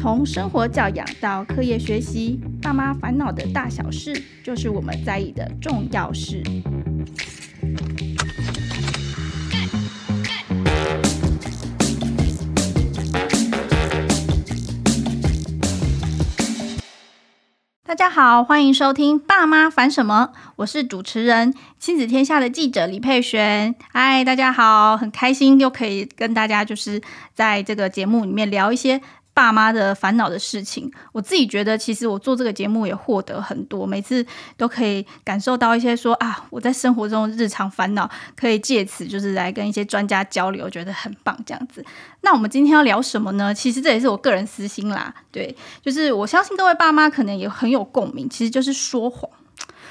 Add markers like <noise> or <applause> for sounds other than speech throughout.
从生活教养到课业学习，爸妈烦恼的大小事，就是我们在意的重要事。大家好，欢迎收听《爸妈烦什么》，我是主持人亲子天下的记者李佩璇。嗨，大家好，很开心又可以跟大家就是在这个节目里面聊一些。爸妈的烦恼的事情，我自己觉得，其实我做这个节目也获得很多，每次都可以感受到一些说啊，我在生活中日常烦恼，可以借此就是来跟一些专家交流，觉得很棒这样子。那我们今天要聊什么呢？其实这也是我个人私心啦，对，就是我相信各位爸妈可能也很有共鸣，其实就是说谎。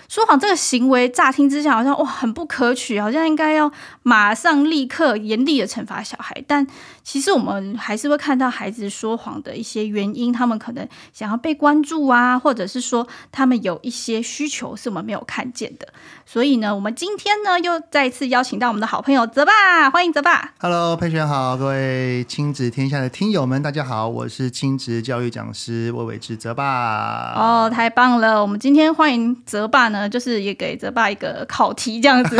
说谎这个行为，乍听之下好像哇很不可取，好像应该要马上立刻严厉的惩罚小孩。但其实我们还是会看到孩子说谎的一些原因，他们可能想要被关注啊，或者是说他们有一些需求是我们没有看见的。所以呢，我们今天呢又再一次邀请到我们的好朋友泽爸，欢迎泽爸。Hello，佩璇好，各位亲子天下的听友们，大家好，我是亲子教育讲师魏伟志泽爸。哦，太棒了，我们今天欢迎泽爸呢。呃，就是也给泽爸一个考题这样子，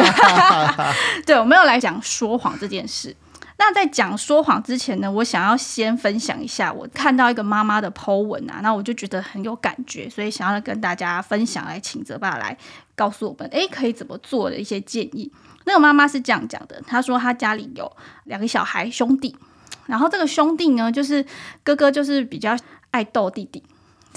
<laughs> 对，我没有来讲说谎这件事。那在讲说谎之前呢，我想要先分享一下，我看到一个妈妈的 po 文啊，那我就觉得很有感觉，所以想要跟大家分享，来请泽爸来告诉我们，诶，可以怎么做的一些建议。那个妈妈是这样讲的，她说她家里有两个小孩兄弟，然后这个兄弟呢，就是哥哥就是比较爱逗弟弟。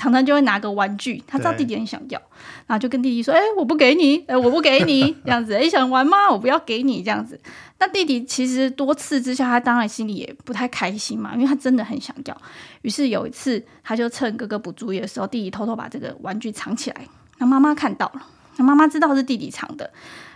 常常就会拿个玩具，他知道弟弟很想要，然后就跟弟弟说：“哎、欸，我不给你，哎、欸，我不给你，<laughs> 这样子，哎、欸，想玩吗？我不要给你，这样子。”那弟弟其实多次之下，他当然心里也不太开心嘛，因为他真的很想要。于是有一次，他就趁哥哥不注意的时候，弟弟偷偷把这个玩具藏起来，那妈妈看到了，那妈妈知道是弟弟藏的，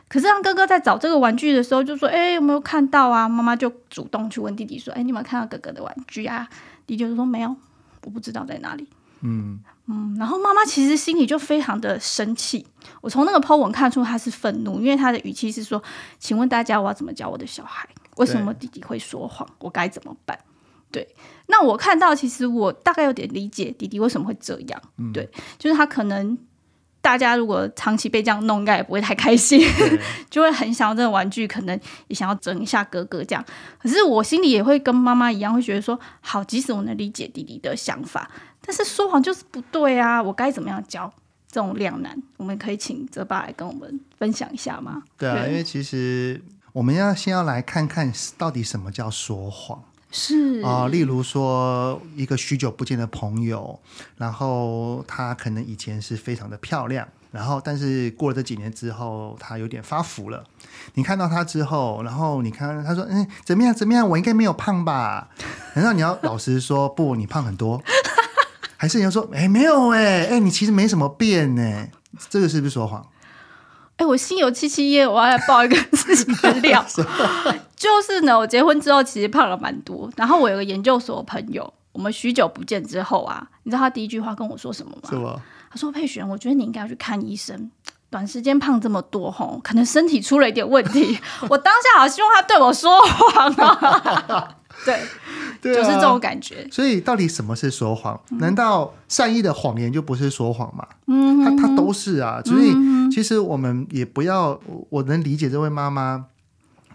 可是让哥哥在找这个玩具的时候，就说：“哎、欸，有没有看到啊？”妈妈就主动去问弟弟说：“哎、欸，你有没有看到哥哥的玩具啊？”弟弟就说：“没有，我不知道在哪里。”嗯嗯，然后妈妈其实心里就非常的生气。我从那个 po 文看出她是愤怒，因为她的语气是说：“请问大家，我要怎么教我的小孩？为什么弟弟会说谎？我该怎么办？”对，那我看到其实我大概有点理解弟弟为什么会这样。嗯、对，就是他可能。大家如果长期被这样弄，应该也不会太开心，<laughs> 就会很想要这个玩具，可能也想要整一下哥哥这样。可是我心里也会跟妈妈一样，会觉得说，好，即使我能理解弟弟的想法，但是说谎就是不对啊，我该怎么样教？这种两难，我们可以请泽爸来跟我们分享一下吗？对啊，对，因为其实我们要先要来看看到底什么叫说谎。是啊、呃，例如说一个许久不见的朋友，然后他可能以前是非常的漂亮，然后但是过了这几年之后，他有点发福了。你看到他之后，然后你看他说，嗯，怎么样怎么样？我应该没有胖吧？难道你要老实说，不，你胖很多？还是你要说，哎，没有哎，哎，你其实没什么变呢？这个是不是说谎？哎，我心有戚戚焉，我要来爆一个自己的料。<laughs> 就是呢，我结婚之后其实胖了蛮多。然后我有个研究所的朋友，我们许久不见之后啊，你知道他第一句话跟我说什么吗？是吗？他说：“佩璇，我觉得你应该要去看医生。短时间胖这么多，吼，可能身体出了一点问题。”我当下好希望他对我说谎啊。<laughs> 对，<laughs> 对啊，就是这种感觉。所以到底什么是说谎？难道善意的谎言就不是说谎吗？嗯，他他都是啊。所以其实我们也不要，我能理解这位妈妈。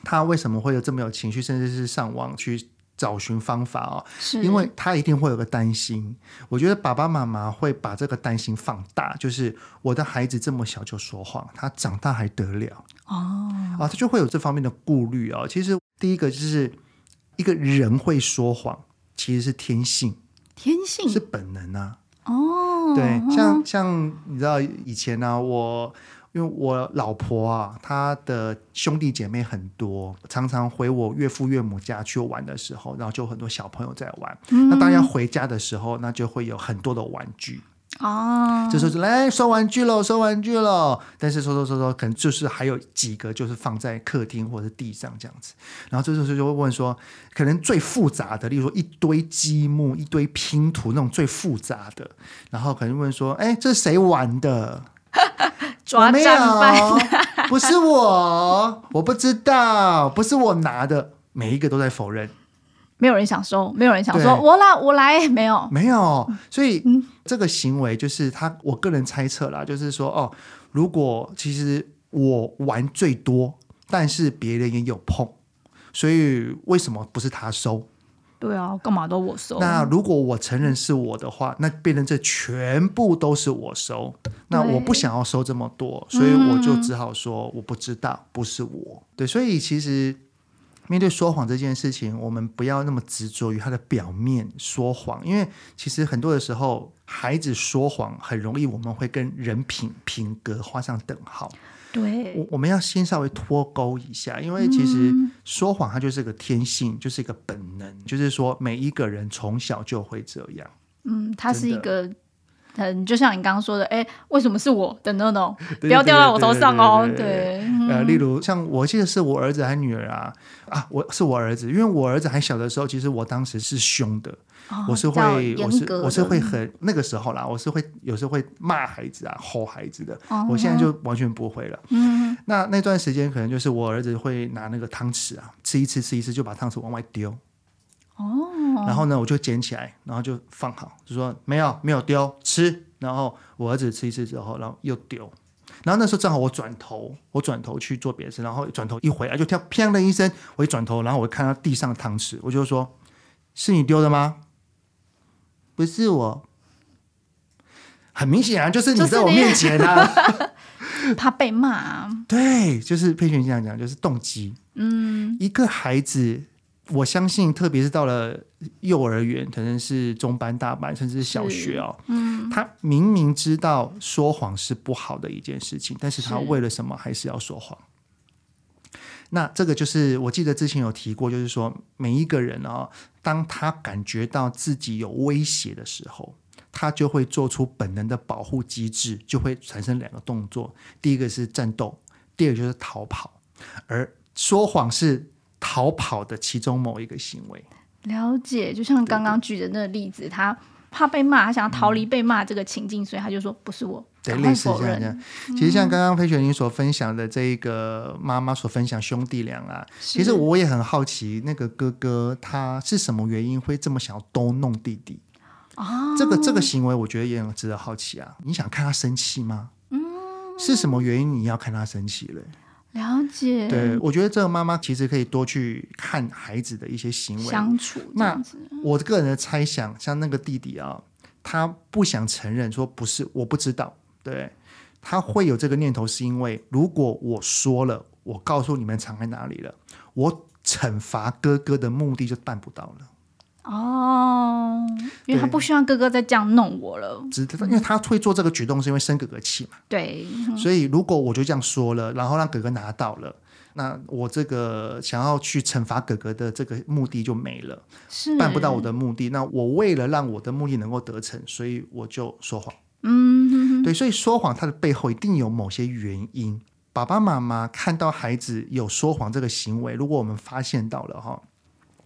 她为什么会有这么有情绪，甚至是上网去找寻方法哦？是因为他一定会有个担心。我觉得爸爸妈妈会把这个担心放大，就是我的孩子这么小就说谎，他长大还得了哦？啊，他就会有这方面的顾虑哦。其实第一个就是一个人会说谎，其实是天性，天性是本能啊。哦，对，像像你知道以前呢、啊，我。因为我老婆啊，她的兄弟姐妹很多，常常回我岳父岳母家去玩的时候，然后就很多小朋友在玩。嗯、那当然回家的时候，那就会有很多的玩具哦。就说是来收玩具喽，收玩具喽。但是收收收收，可能就是还有几个就是放在客厅或者地上这样子。然后这时候就会问说，可能最复杂的，例如说一堆积木、一堆拼图那种最复杂的，然后可能问说，哎，这是谁玩的？<laughs> 抓没有，不是我，我不知道，不是我拿的，每一个都在否认。没有人想收，没有人想说我来，我来，没有，没有。所以、嗯、这个行为就是他，我个人猜测啦，就是说哦，如果其实我玩最多，但是别人也有碰，所以为什么不是他收？对啊，干嘛都我收？那如果我承认是我的话，那变成这全部都是我收。那我不想要收这么多，所以我就只好说我不知道，不是我。对，所以其实面对说谎这件事情，我们不要那么执着于他的表面说谎，因为其实很多的时候，孩子说谎很容易，我们会跟人品品格画上等号。对，我我们要先稍微脱钩一下，因为其实说谎它就是个天性，嗯、就是一个本能，就是说每一个人从小就会这样。嗯，它是一个很就像你刚刚说的，哎，为什么是我的那种，不要掉到我头上哦。对，呃，例如像我记得是我儿子还是女儿啊？啊，我是我儿子，因为我儿子还小的时候，其实我当时是凶的。哦、我是会，我是我是会很那个时候啦，我是会有时候会骂孩子啊，吼孩子的。哦、我现在就完全不会了。嗯，那那段时间可能就是我儿子会拿那个汤匙啊，吃一次吃一次就把汤匙往外丢。哦，然后呢，我就捡起来，然后就放好，就说没有没有丢，吃。然后我儿子吃一次之后，然后又丢。然后那时候正好我转头，我转头去做别的事，然后转头一回来就跳，砰的一声，我一转头，然后我看到地上的汤匙，我就说：“是你丢的吗？”不是我，很明显啊，就是你在我面前啊，<laughs> 怕被骂啊。对，就是佩璇这样讲，就是动机。嗯，一个孩子，我相信，特别是到了幼儿园，可能是中班、大班，甚至是小学哦，嗯，他明明知道说谎是不好的一件事情，但是他为了什么还是要说谎？那这个就是我记得之前有提过，就是说每一个人哦，当他感觉到自己有威胁的时候，他就会做出本能的保护机制，就会产生两个动作：第一个是战斗，第二个就是逃跑。而说谎是逃跑的其中某一个行为。了解，就像刚刚举的那个例子，他。怕被骂，他想要逃离被骂这个情境，嗯、所以他就说不是我。对，类似这样。其实像刚刚佩璇您所分享的这一个妈妈所分享兄弟俩啊，其实我也很好奇，那个哥哥他是什么原因会这么想要逗弄弟弟？哦，这个这个行为我觉得也很值得好奇啊。你想看他生气吗？嗯，是什么原因你要看他生气嘞？了解，对，我觉得这个妈妈其实可以多去看孩子的一些行为相处。那我个人的猜想，像那个弟弟啊，他不想承认说不是，我不知道。对，他会有这个念头，是因为如果我说了，我告诉你们藏在哪里了，我惩罚哥哥的目的就办不到了。哦，因为他不希望哥哥再这样弄我了。只因为他会做这个举动，是因为生哥哥气嘛。对，所以如果我就这样说了，然后让哥哥拿到了，那我这个想要去惩罚哥哥的这个目的就没了，是办不到我的目的。那我为了让我的目的能够得逞，所以我就说谎。嗯哼哼，对，所以说谎他的背后一定有某些原因。爸爸妈妈看到孩子有说谎这个行为，如果我们发现到了哈。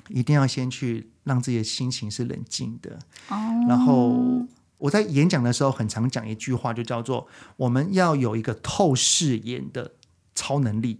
一定要先去让自己的心情是冷静的。哦。然后我在演讲的时候很常讲一句话，就叫做我们要有一个透视眼的超能力。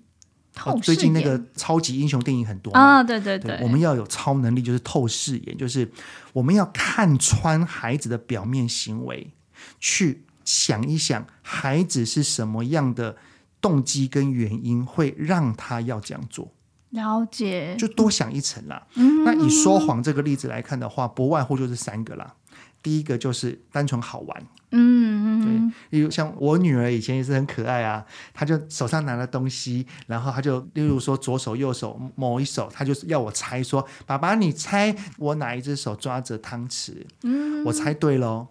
透视眼。最近那个超级英雄电影很多啊，对对对。我们要有超能力，就是透视眼，就是我们要看穿孩子的表面行为，去想一想孩子是什么样的动机跟原因会让他要这样做。了解，就多想一层啦。嗯、那以说谎这个例子来看的话，不外乎就是三个啦。第一个就是单纯好玩，嗯对。例如像我女儿以前也是很可爱啊，她就手上拿了东西，然后她就例如说左手右手某一手，她就是要我猜说，爸爸你猜我哪一只手抓着汤匙？嗯，我猜对喽。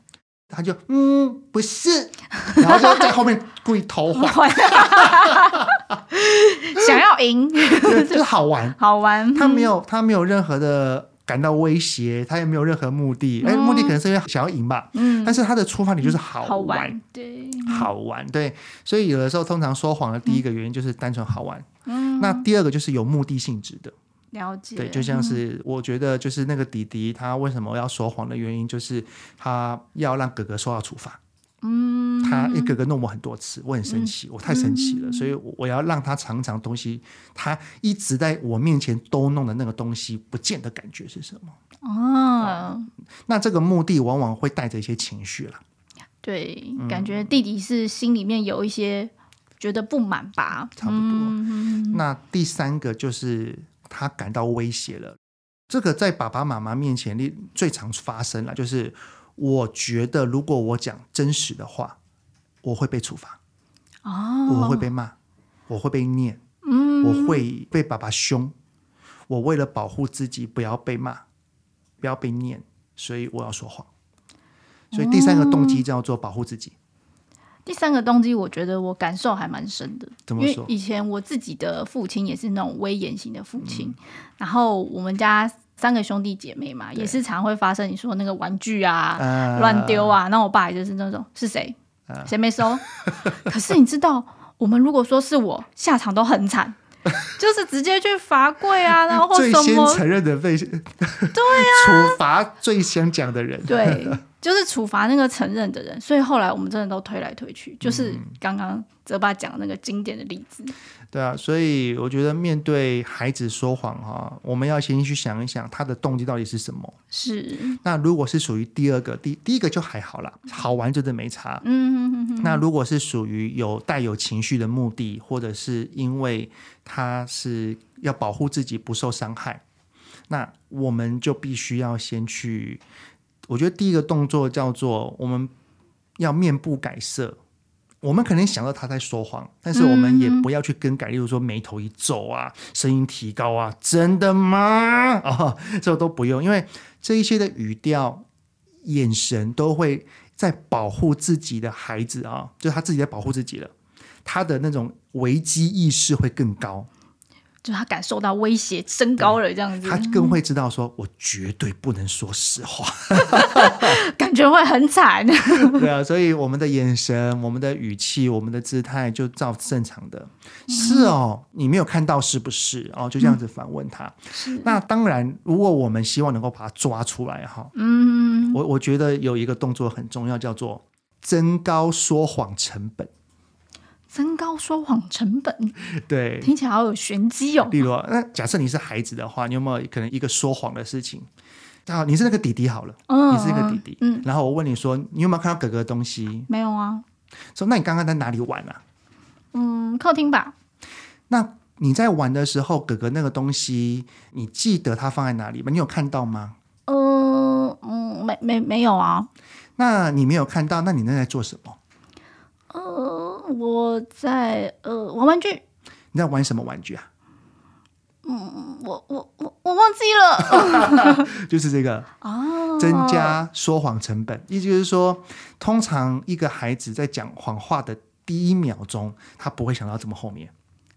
他就嗯，不是，然后就在后面故意偷换，<laughs> 想要赢，就是好玩，好玩。他没有，他没有任何的感到威胁，他也没有任何目的。哎、嗯，目的可能是因为想要赢吧。嗯，但是他的出发点就是好玩，好玩，对，好玩，对。所以有的时候，通常说谎的第一个原因就是单纯好玩。嗯，那第二个就是有目的性质的。了解，对，就像是我觉得，就是那个弟弟他为什么要说谎的原因，就是他要让哥哥受到处罚。嗯，他一个个弄我很多次，我很生气，我太生气了，嗯、所以我要让他尝尝东西，他一直在我面前都弄的那个东西不见的感觉是什么？哦，那这个目的往往会带着一些情绪了。对，感觉弟弟是心里面有一些觉得不满吧，差不多。嗯、那第三个就是他感到威胁了，这个在爸爸妈妈面前最常发生了，就是我觉得如果我讲真实的话，我会被处罚，哦，我会被骂，我会被念，嗯，我会被爸爸凶，我为了保护自己不要被骂，不要被念，所以我要说谎。所以第三个动机叫做保护自己。嗯、第三个动机，我觉得我感受还蛮深的。怎么说？因为以前我自己的父亲也是那种威严型的父亲，嗯、然后我们家三个兄弟姐妹嘛，也是常会发生你说那个玩具啊、呃、乱丢啊。那我爸也就是那种是谁？呃、谁没收？<laughs> 可是你知道，我们如果说是我，下场都很惨。<laughs> 就是直接去罚跪啊，然后什么最先承认的被对啊，处罚最先讲的人，对，就是处罚那个承认的人。所以后来我们真的都推来推去，就是刚刚泽爸讲的那个经典的例子。对啊，所以我觉得面对孩子说谎哈，我们要先去想一想他的动机到底是什么。是。那如果是属于第二个，第第一个就还好啦，好玩真的没差。嗯哼哼哼。那如果是属于有带有情绪的目的，或者是因为他是要保护自己不受伤害，那我们就必须要先去。我觉得第一个动作叫做我们要面不改色。我们可能想到他在说谎，但是我们也不要去更改，例如说眉头一皱啊，声音提高啊，真的吗？啊、<laughs> 这都不用，因为这一些的语调、眼神都会在保护自己的孩子啊，就是他自己在保护自己了，他的那种危机意识会更高。就他感受到威胁升高了，这样子，他更会知道说，我绝对不能说实话，<laughs> 感觉会很惨。<laughs> 对啊，所以我们的眼神、我们的语气、我们的姿态就照正常的。嗯、是哦，你没有看到是不是？哦，就这样子反问他。嗯、那当然，如果我们希望能够把他抓出来哈，嗯，我我觉得有一个动作很重要，叫做增高说谎成本。增高说谎成本，对，听起来好有玄机哦。例如，那假设你是孩子的话，你有没有可能一个说谎的事情？啊，你是那个弟弟好了，嗯、你是那个弟弟，嗯，然后我问你说，你有没有看到哥哥的东西？没有啊。说，那你刚刚在哪里玩啊？嗯，客厅吧。那你在玩的时候，哥哥那个东西，你记得他放在哪里吗？你有看到吗？嗯嗯，没没没有啊。那你没有看到，那你那在做什么？呃，我在呃玩玩具。你在玩什么玩具啊？嗯，我我我我忘记了。<laughs> 就是这个哦，增加说谎成本，意思就是说，通常一个孩子在讲谎话的第一秒钟，他不会想到这么后面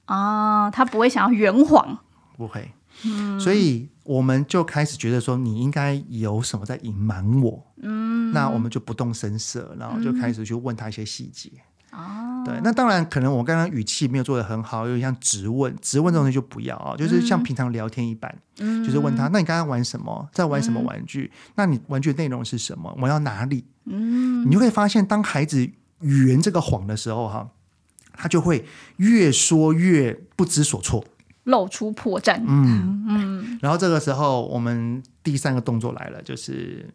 啊，他不会想要圆谎，不会。嗯，所以我们就开始觉得说，你应该有什么在隐瞒我。嗯，那我们就不动声色，然后就开始去问他一些细节。哦，对，那当然可能我刚刚语气没有做的很好，有点像质问，质问这种东西就不要啊，就是像平常聊天一般，嗯，就是问他，那你刚刚玩什么？在玩什么玩具？嗯，那你玩具的内容是什么？玩到哪里？嗯，你就会发现，当孩子圆这个谎的时候，哈，他就会越说越不知所措，露出破绽。嗯嗯，然后这个时候，我们第三个动作来了，就是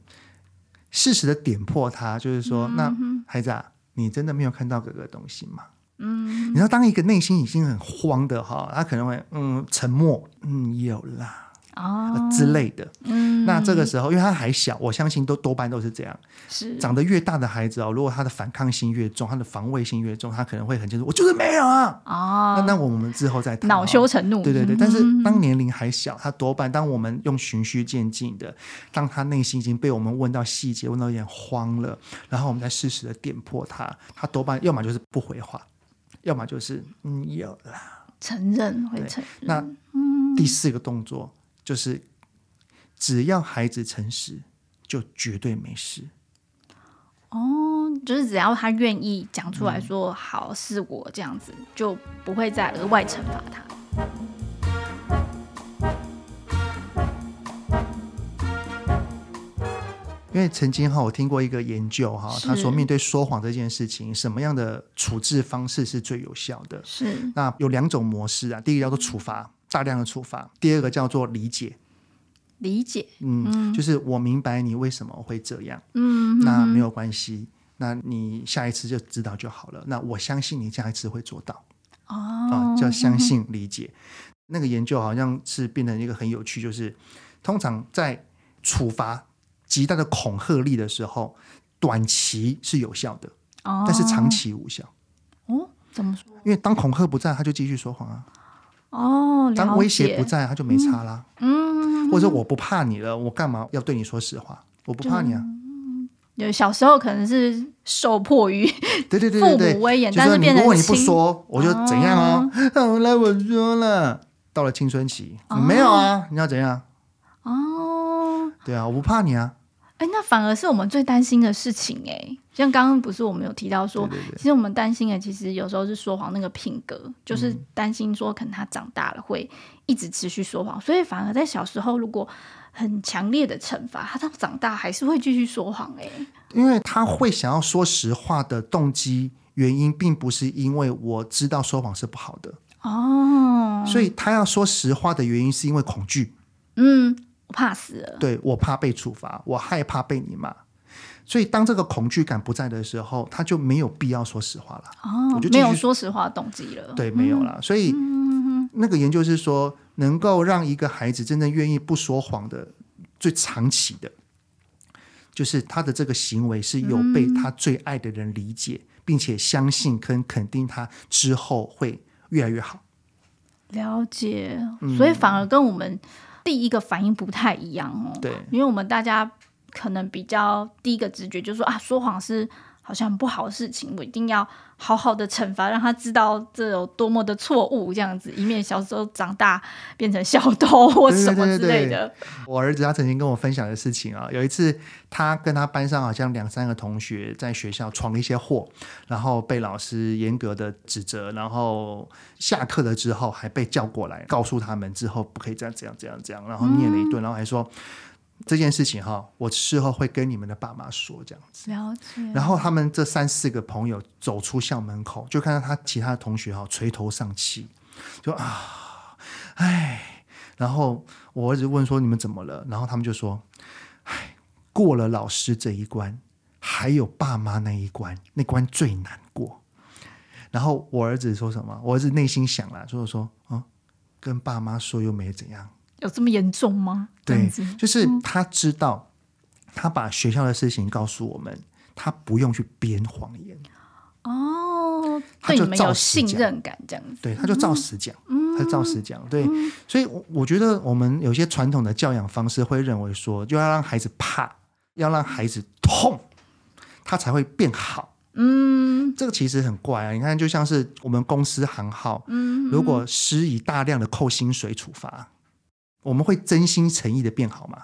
适时的点破他，就是说，嗯，那孩子啊。你真的没有看到哥哥的东西吗？嗯，你知道，当一个内心已经很慌的哈，他可能会嗯沉默，嗯有啦啊、哦、之类的。嗯，那这个时候，因为他还小，我相信都多半都是这样。是长得越大的孩子哦，如果他的反抗性越重，他的防卫性越重，他可能会很清楚，我就是没有啊。哦，那那我们之后再谈。恼羞成怒。对对对。但是当年龄还小，他多半当我们用循序渐进的，当他内心已经被我们问到细节，问到有点慌了，然后我们再适时的点破他，他多半要么就是不回话，要么就是嗯有啦，承认会承认。那第四个动作就是，只要孩子诚实，就绝对没事。哦，就是只要他愿意讲出来说“好，是我”这样子，就不会再额外惩罚他。因为曾经哈，我听过一个研究哈，他说面对说谎这件事情，什么样的处置方式是最有效的？是那有两种模式啊，第一个叫做处罚，大量的处罚；第二个叫做理解。理解，嗯，嗯就是我明白你为什么会这样，嗯，那没有关系，那你下一次就知道就好了。那我相信你下一次会做到，哦，啊，叫相信理解。那个研究好像是变成一个很有趣，就是通常在处罚极大的恐吓力的时候，短期是有效的，哦，但是长期无效。哦，怎么说？因为当恐吓不在，他就继续说谎啊。哦，当威胁不在，他就没差啦。嗯，或者说我不怕你了，我干嘛要对你说实话？我不怕你啊。有小时候可能是受迫于对对对父母威严，但是变成如果你不说，我就怎样啊。<laughs> 后来我说了，到了青春期，没有啊，你要怎样？哦，对啊，我不怕你啊。哎，那反而是我们最担心的事情哎。像刚刚不是我们有提到说，对对对，其实我们担心的，其实有时候是说谎那个品格，就是担心说可能他长大了会一直持续说谎，所以反而在小时候如果很强烈的惩罚，他到长大还是会继续说谎哎。因为他会想要说实话的动机原因，并不是因为我知道说谎是不好的哦，所以他要说实话的原因是因为恐惧，嗯，我怕死了，对，我怕被处罚，我害怕被你骂。所以，当这个恐惧感不在的时候，他就没有必要说实话了。哦，我就没有说实话动机了。对，没有了。嗯、所以，嗯、那个研究是说，能够让一个孩子真正愿意不说谎的，最长期的，就是他的这个行为是有被他最爱的人理解，嗯、并且相信跟肯定他之后会越来越好。了解。所以，反而跟我们第一个反应不太一样哦。对，因为我们大家。可能比较第一个直觉就是说啊，说谎是好像不好的事情，我一定要好好的惩罚，让他知道这有多么的错误，这样子，以免小时候长大变成小偷或什么之类的。对对对对，我儿子他曾经跟我分享的事情啊，有一次他跟他班上好像两三个同学在学校闯了一些祸，然后被老师严格的指责，然后下课了之后还被叫过来，告诉他们之后不可以这样这样这样这样，然后念了一顿，嗯、然后还说。这件事情哈，我事后会跟你们的爸妈说，这样子。了解。然后他们这三四个朋友走出校门口，就看到他其他的同学哈垂头丧气，就啊，唉。然后我儿子问说：“你们怎么了？”然后他们就说：“唉，过了老师这一关，还有爸妈那一关，那关最难过。”然后我儿子说什么？我儿子内心想了，就是说：“啊，跟爸妈说又没怎样。”有这么严重吗？对，就是他知道，他把学校的事情告诉我们，他不用去编谎言。哦，他就有信任感这样子。对，他就照实讲，他就照实讲。对，所以我觉得我们有些传统的教养方式会认为说，就要让孩子怕，要让孩子痛，他才会变好。嗯，这个其实很怪啊。你看，就像是我们公司行号，嗯，如果施以大量的扣薪水处罚。我们会真心诚意的变好吗？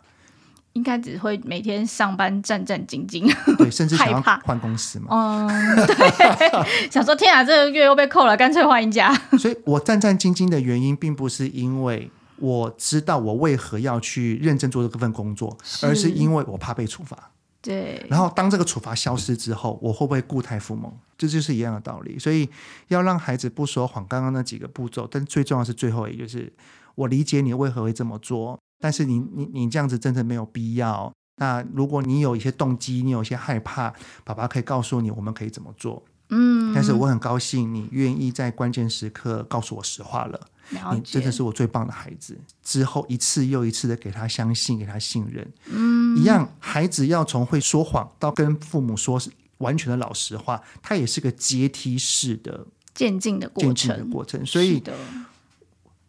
应该只会每天上班战战兢兢，对，<laughs> 甚至想要换公司嘛。嗯，对，<laughs> 想说天啊，这个月又被扣了，干脆换一家。<laughs> 所以我战战兢兢的原因，并不是因为我知道我为何要去认真做这份工作，是而是因为我怕被处罚。对。然后当这个处罚消失之后，我会不会固态复萌？这就是一样的道理。所以要让孩子不说谎，刚刚那几个步骤，但最重要是最后一个，就是。我理解你为何会这么做，但是你你你这样子真的没有必要。那如果你有一些动机，你有一些害怕，爸爸可以告诉你，我们可以怎么做。嗯，但是我很高兴你愿意在关键时刻告诉我实话了。了。你真的是我最棒的孩子。之后一次又一次的给他相信，给他信任。嗯，一样，孩子要从会说谎到跟父母说完全的老实话，它也是个阶梯式的渐进的过程。渐进的过程，所以。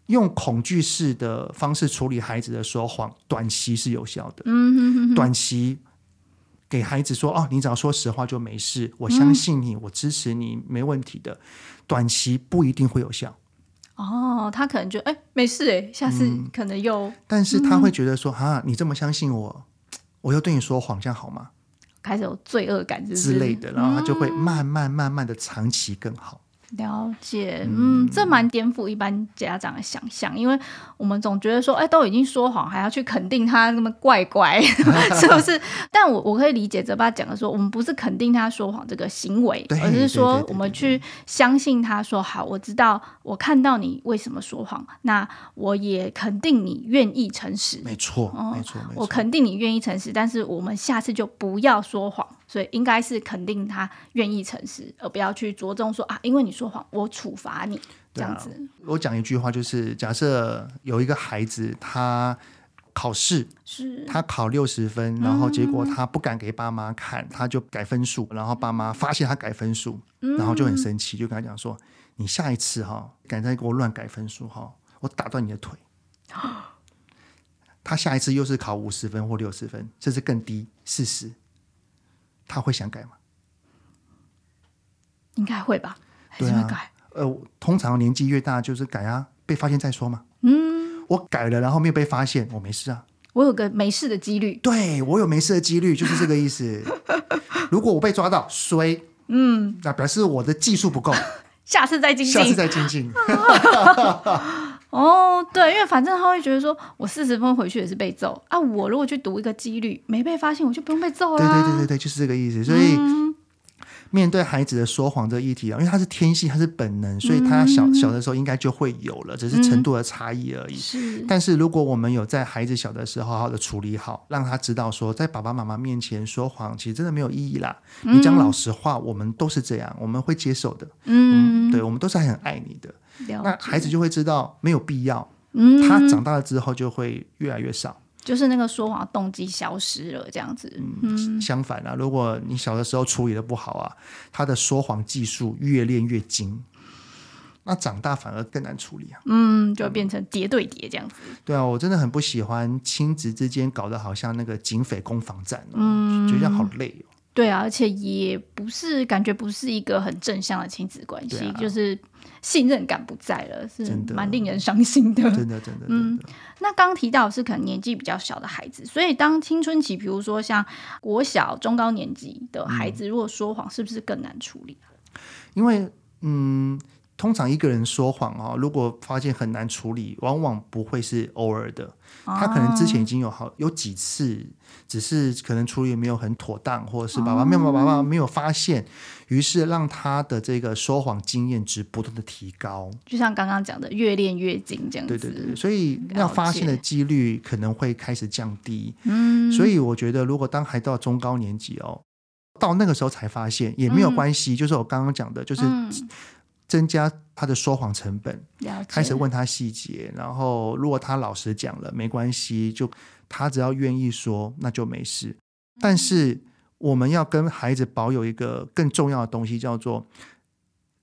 用恐惧式的方式处理孩子的说谎，短期是有效的。嗯哼哼哼，短期给孩子说：“哦，你只要说实话就没事，我相信你，嗯、我支持你，没问题的。”短期不一定会有效。哦，他可能就哎没事哎，下次可能又、嗯……但是他会觉得说：“啊，你这么相信我，我又对你说谎，这样好吗？”开始有罪恶感是不是之类的，然后他就会慢慢慢慢的长期更好。了解，嗯，这蛮颠覆一般家长的想象，因为我们总觉得说，哎，都已经说谎，还要去肯定他那么怪怪，<laughs> 是不是？但我我可以理解泽爸讲的说，我们不是肯定他说谎这个行为，而是说我们去相信他说，好，我知道，我看到你为什么说谎，那我也肯定你愿意诚实，没错，没错，我肯定你愿意诚实，但是我们下次就不要说谎。所以应该是肯定他愿意诚实，而不要去着重说啊，因为你说谎，我处罚你这样子。啊、我讲一句话，就是假设有一个孩子，他考试是他考六十分，然后结果他不敢给爸妈看，嗯、他就改分数，然后爸妈发现他改分数，嗯、然后就很生气，就跟他讲说：“你下一次哈，敢再给我乱改分数哈，我打断你的腿。”他下一次又是考五十分或六十分，甚至更低四十。他会想改吗？应该会吧，还是会改？呃，通常年纪越大就是改啊，被发现再说嘛。嗯，我改了，然后没有被发现，我没事啊。我有个没事的几率。对，我有没事的几率，就是这个意思。<laughs> 如果我被抓到，衰，嗯，那表示我的技术不够，<laughs> 下次再精进，下次再精进。哦，对，因为反正他会觉得说，我四十分回去也是被揍啊。我如果去赌一个几率没被发现，我就不用被揍了。对对对对对，就是这个意思。所以、嗯、面对孩子的说谎这个议题啊，因为他是天性，他是本能，所以他小、嗯、小的时候应该就会有了，只是程度的差异而已。是、嗯。但是如果我们有在孩子小的时候好好的处理好，让他知道说，在爸爸妈妈面前说谎其实真的没有意义啦。嗯、你讲老实话，我们都是这样，我们会接受的。嗯，嗯对，我们都是很爱你的。那孩子就会知道没有必要，嗯，他长大了之后就会越来越少，就是那个说谎动机消失了，这样子。嗯，相反啊，如果你小的时候处理的不好啊，他的说谎技术越练越精，那长大反而更难处理啊。嗯，就变成叠对叠这样子。对啊，我真的很不喜欢亲子之间搞得好像那个警匪攻防战，嗯，觉得这样好累哦。对啊，而且也不是感觉不是一个很正向的亲子关系，啊、就是信任感不在了，是蛮令人伤心的。真的，真的，嗯。那刚提到是可能年纪比较小的孩子，所以当青春期，比如说像国小、中高年级的孩子，如果说谎，是不是更难处理？因为，嗯。通常一个人说谎哦，如果发现很难处理，往往不会是偶尔的，他可能之前已经有好有几次，只是可能处理没有很妥当，或者是爸爸没有爸爸没有发现，于是让他的这个说谎经验值不断的提高。就像刚刚讲的，越练越精这样子。对对对，所以要发现的几率可能会开始降低。嗯，所以我觉得，如果当孩子到中高年级哦，到那个时候才发现也没有关系，就是我刚刚讲的，就是。增加他的说谎成本。开始问他细节，然后如果他老实讲了，没关系，就他只要愿意说，那就没事。但是我们要跟孩子保有一个更重要的东西，叫做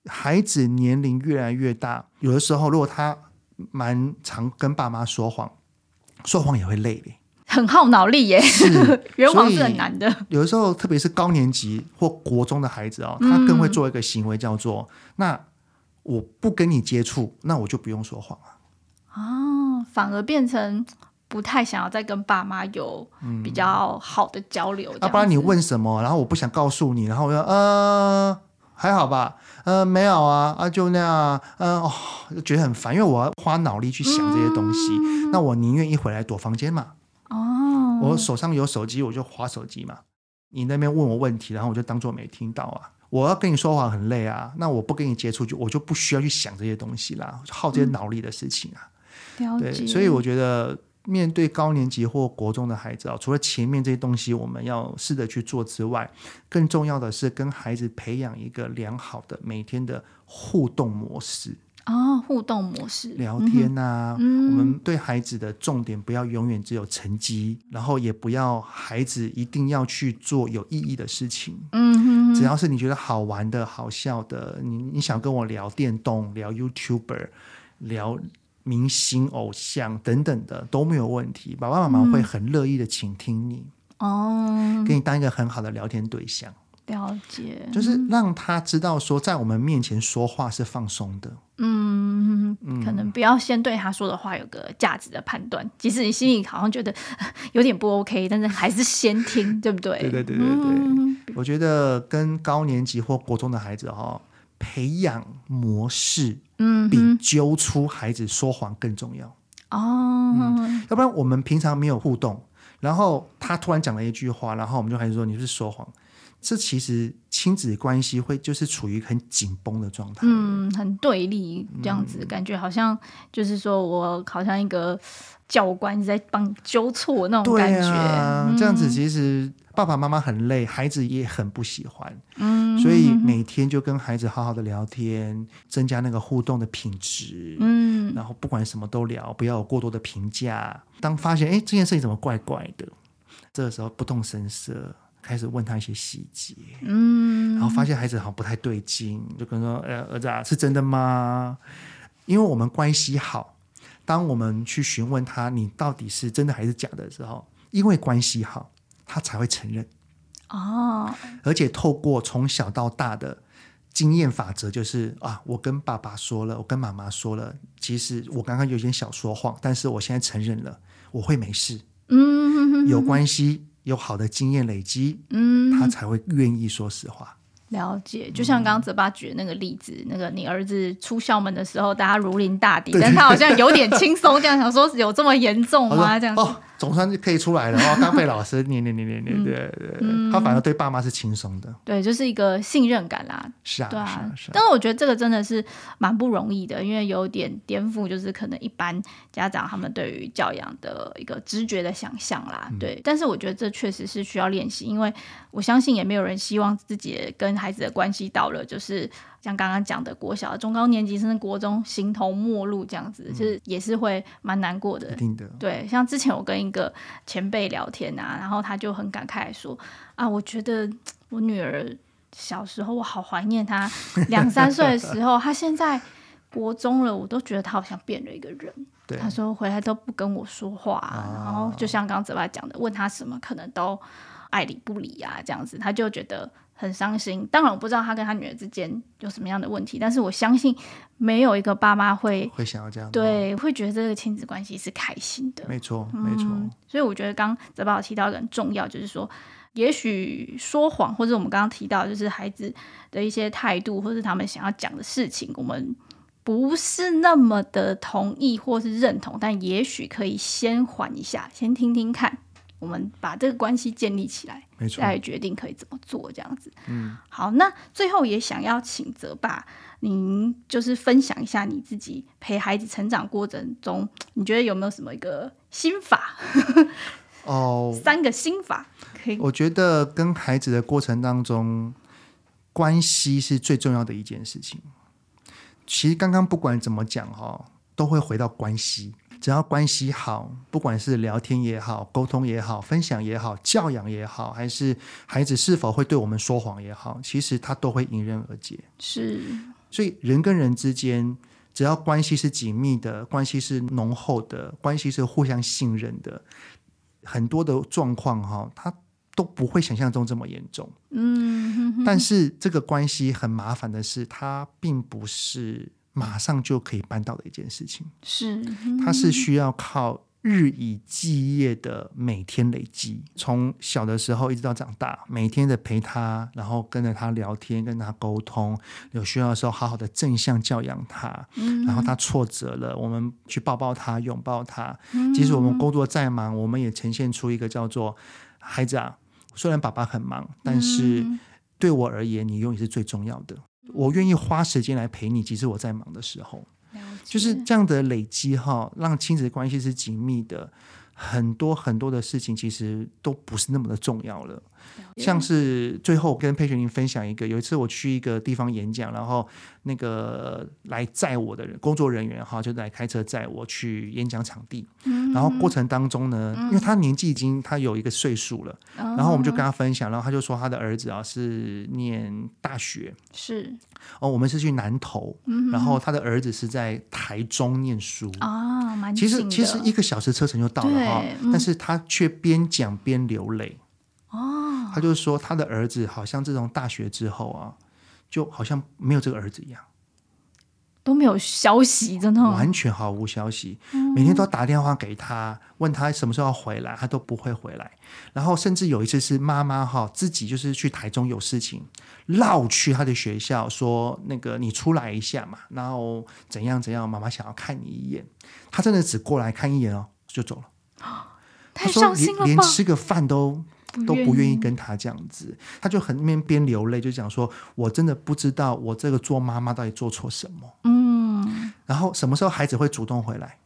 孩子年龄越来越大，有的时候如果他蛮常跟爸妈说谎，说谎也会累的，很耗脑力耶。是，<laughs> 圆谎是很难的。有的时候，特别是高年级或国中的孩子哦，他更会做一个行为，叫做、嗯、那。我不跟你接触，那我就不用说谎啊。哦，反而变成不太想要再跟爸妈有比较好的交流。要、嗯啊、不然你问什么，然后我不想告诉你，然后我说呃还好吧，呃没有啊啊就那样，嗯、呃、哦就觉得很烦，因为我要花脑力去想这些东西。嗯、那我宁愿一回来躲房间嘛。哦，我手上有手机，我就划手机嘛。你那边问我问题，然后我就当做没听到啊。我要跟你说话很累啊，那我不跟你接触，就我就不需要去想这些东西啦，耗这些脑力的事情啊。嗯、对，所以我觉得面对高年级或国中的孩子啊，除了前面这些东西我们要试着去做之外，更重要的是跟孩子培养一个良好的每天的互动模式。哦，互动模式，聊天呐、啊。嗯，我们对孩子的重点不要永远只有成绩，然后也不要孩子一定要去做有意义的事情。嗯哼哼，只要是你觉得好玩的、好笑的，你你想跟我聊电动、聊 YouTuber、聊明星偶像等等的都没有问题，爸爸妈妈会很乐意的倾听你。哦，给你当一个很好的聊天对象。了解，就是让他知道说，在我们面前说话是放松的。嗯，可能不要先对他说的话有个价值的判断，即使你心里好像觉得 <laughs> 有点不 OK，但是还是先听，对不对？<laughs> 对对对对对。嗯、我觉得跟高年级或国中的孩子哈，培养模式，嗯，比揪出孩子说谎更重要。哦、嗯，要不然我们平常没有互动，然后他突然讲了一句话，然后我们就开始说你是说谎。这其实亲子关系会就是处于很紧绷的状态，嗯，很对立这样子，嗯、感觉好像就是说我好像一个教官在帮纠错那种感觉。对啊嗯、这样子其实爸爸妈妈很累，孩子也很不喜欢。嗯，所以每天就跟孩子好好的聊天，增加那个互动的品质。嗯，然后不管什么都聊，不要有过多的评价。当发现哎这件事情怎么怪怪的，这个时候不动声色。开始问他一些细节，嗯，然后发现孩子好像不太对劲，就跟说：“呃，儿子啊，是真的吗？”因为我们关系好，当我们去询问他你到底是真的还是假的时候，因为关系好，他才会承认。哦，而且透过从小到大的经验法则，就是啊，我跟爸爸说了，我跟妈妈说了，其实我刚刚有点小说谎，但是我现在承认了，我会没事。嗯，有关系。有好的经验累积，嗯，他才会愿意说实话。了解，就像刚刚泽爸举的那个例子，嗯、那个你儿子出校门的时候，大家如临大敌，但他好像有点轻松，这样想说有这么严重吗？这样哦，总算可以出来了哦，<laughs> 刚被老师念念念念念，对对对，他反而对爸妈是轻松的，对，就是一个信任感啦。是啊，对啊，是啊。但是我觉得这个真的是蛮不容易的，因为有点颠覆，就是可能一般家长他们对于教养的一个直觉的想象啦。对，嗯、但是我觉得这确实是需要练习，因为我相信也没有人希望自己跟孩子的关系到了，就是像刚刚讲的国小、中高年级，甚至国中形同陌路这样子，就是也是会蛮难过的。一定的。对，像之前我跟一个前辈聊天啊，然后他就很感慨说：“啊，我觉得我女儿小时候，我好怀念她 <laughs> 两三岁的时候，她现在国中了，我都觉得她好像变了一个人。对”他说回来都不跟我说话，啊，然后就像刚刚泽爸讲的，问他什么可能都爱理不理啊，这样子，他就觉得。很伤心，当然我不知道他跟他女儿之间有什么样的问题，但是我相信没有一个爸妈会会想要这样，对，会觉得这个亲子关系是开心的。没错，没错。嗯，所以我觉得刚泽宝提到一个很重要，就是说，也许说谎，或者我们刚刚提到，就是孩子的一些态度，或是他们想要讲的事情，我们不是那么的同意或是认同，但也许可以先缓一下，先听听看。我们把这个关系建立起来，没错，再决定可以怎么做，这样子。嗯，好，那最后也想要请泽爸，您就是分享一下你自己陪孩子成长过程中，你觉得有没有什么一个心法？<laughs> 哦，三个心法可以。我觉得跟孩子的过程当中，关系是最重要的一件事情。其实刚刚不管怎么讲哈，都会回到关系。只要关系好，不管是聊天也好、沟通也好、分享也好、教养也好，还是孩子是否会对我们说谎也好，其实他都会迎刃而解。是，所以人跟人之间，只要关系是紧密的，关系是浓厚的，关系是互相信任的，很多的状况哈，他都不会想象中这么严重。嗯但是这个关系很麻烦的是，它并不是。马上就可以办到的一件事情，是，它是需要靠日以继夜的每天累积，从小的时候一直到长大，每天的陪他，然后跟着他聊天，跟他沟通，有需要的时候好好的正向教养他，嗯，然后他挫折了，我们去抱抱他，拥抱他，即使我们工作再忙，我们也呈现出一个叫做孩子啊，虽然爸爸很忙，但是对我而言，你永远是最重要的。我愿意花时间来陪你，即使我在忙的时候，就是这样的累积哈，让亲子关系是紧密的。很多很多的事情其实都不是那么的重要了。像是最后跟佩璇您分享一个，有一次我去一个地方演讲，然后那个来载我的人工作人员哈，就来开车载我去演讲场地。然后过程当中呢，因为他年纪已经他有一个岁数了，然后我们就跟他分享，然后他就说他的儿子啊是念大学，是。哦，我们是去南投，然后他的儿子是在台中念书。啊，蛮其实其实一个小时车程就到了哈，但是他却边讲边流泪。哦，他就是说，他的儿子好像自从大学之后啊，就好像没有这个儿子一样。都没有消息，真的完全毫无消息。每天都打电话给他，问他什么时候要回来，他都不会回来。然后甚至有一次是妈妈哈自己就是去台中有事情，绕去他的学校说那个你出来一下嘛，然后怎样怎样，妈妈想要看你一眼。他真的只过来看一眼哦，就走了。<gasps> 太伤心了吧？连吃个饭都都不愿意跟他这样子，他就很边边流泪，就讲说：“我真的不知道我这个做妈妈到底做错什么。”嗯，然后什么时候孩子会主动回来？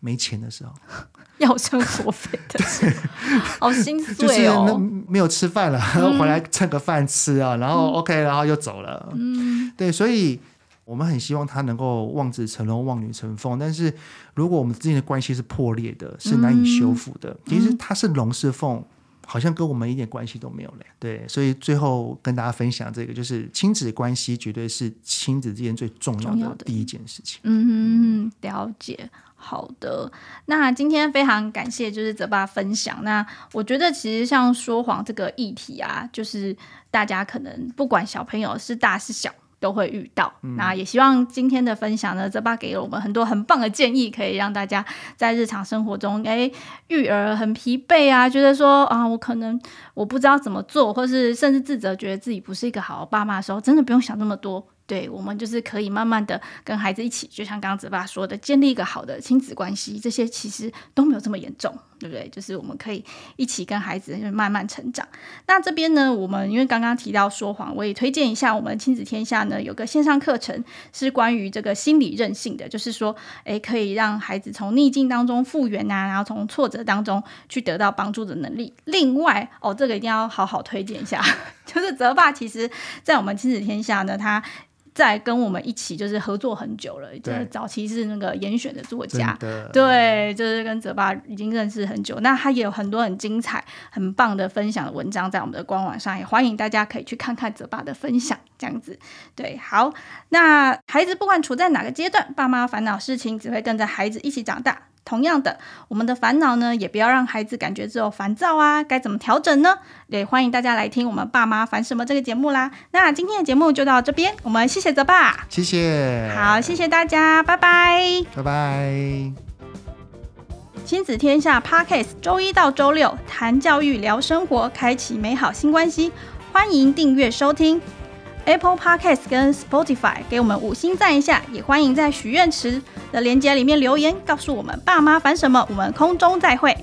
没钱的时候，<laughs> 要生活费的时候，好心 <laughs> 碎哦。就是那没有吃饭了，然后回来蹭个饭吃啊，然后 OK，然后又走了。嗯，对，所以。我们很希望他能够望子成龙、望女成凤，但是如果我们之间的关系是破裂的，是难以修复的，嗯、其实他是龙是凤，好像跟我们一点关系都没有了。对，所以最后跟大家分享这个，就是亲子关系绝对是亲子之间最重要的第一件事情。嗯，了解。好的，那今天非常感谢就是泽爸分享。那我觉得其实像说谎这个议题啊，就是大家可能不管小朋友是大是小。都会遇到，嗯、那也希望今天的分享呢，泽爸给了我们很多很棒的建议，可以让大家在日常生活中，哎，育儿很疲惫啊，觉得说啊，我可能我不知道怎么做，或是甚至自责，觉得自己不是一个好爸妈的时候，真的不用想那么多。对，我们就是可以慢慢的跟孩子一起，就像刚刚泽爸说的，建立一个好的亲子关系，这些其实都没有这么严重，对不对？就是我们可以一起跟孩子慢慢成长。那这边呢，我们因为刚刚提到说谎，我也推荐一下我们亲子天下呢有个线上课程，是关于这个心理韧性的，就是说，诶，可以让孩子从逆境当中复原啊，然后从挫折当中去得到帮助的能力。另外，哦，这个一定要好好推荐一下，<laughs> 就是泽爸其实在我们亲子天下呢，他。在跟我们一起就是合作很久了，就是早期是那个严选的作家，对，就是跟泽爸已经认识很久。那他也有很多很精彩、很棒的分享的文章在我们的官网上，也欢迎大家可以去看看泽爸的分享。这样子，对，好。那孩子不管处在哪个阶段，爸妈烦恼事情只会跟着孩子一起长大。同样的，我们的烦恼呢，也不要让孩子感觉只有烦躁啊，该怎么调整呢？也欢迎大家来听我们爸妈烦什么这个节目啦。那今天的节目就到这边，我们谢谢泽爸，谢谢，好，谢谢大家，拜拜，拜拜。亲子天下 Podcast 周一到周六谈教育、聊生活，开启美好新关系，欢迎订阅收听。Apple Podcast 跟 Spotify 给我们五星赞一下，也欢迎在许愿池的链接里面留言，告诉我们爸妈烦什么。我们空中再会。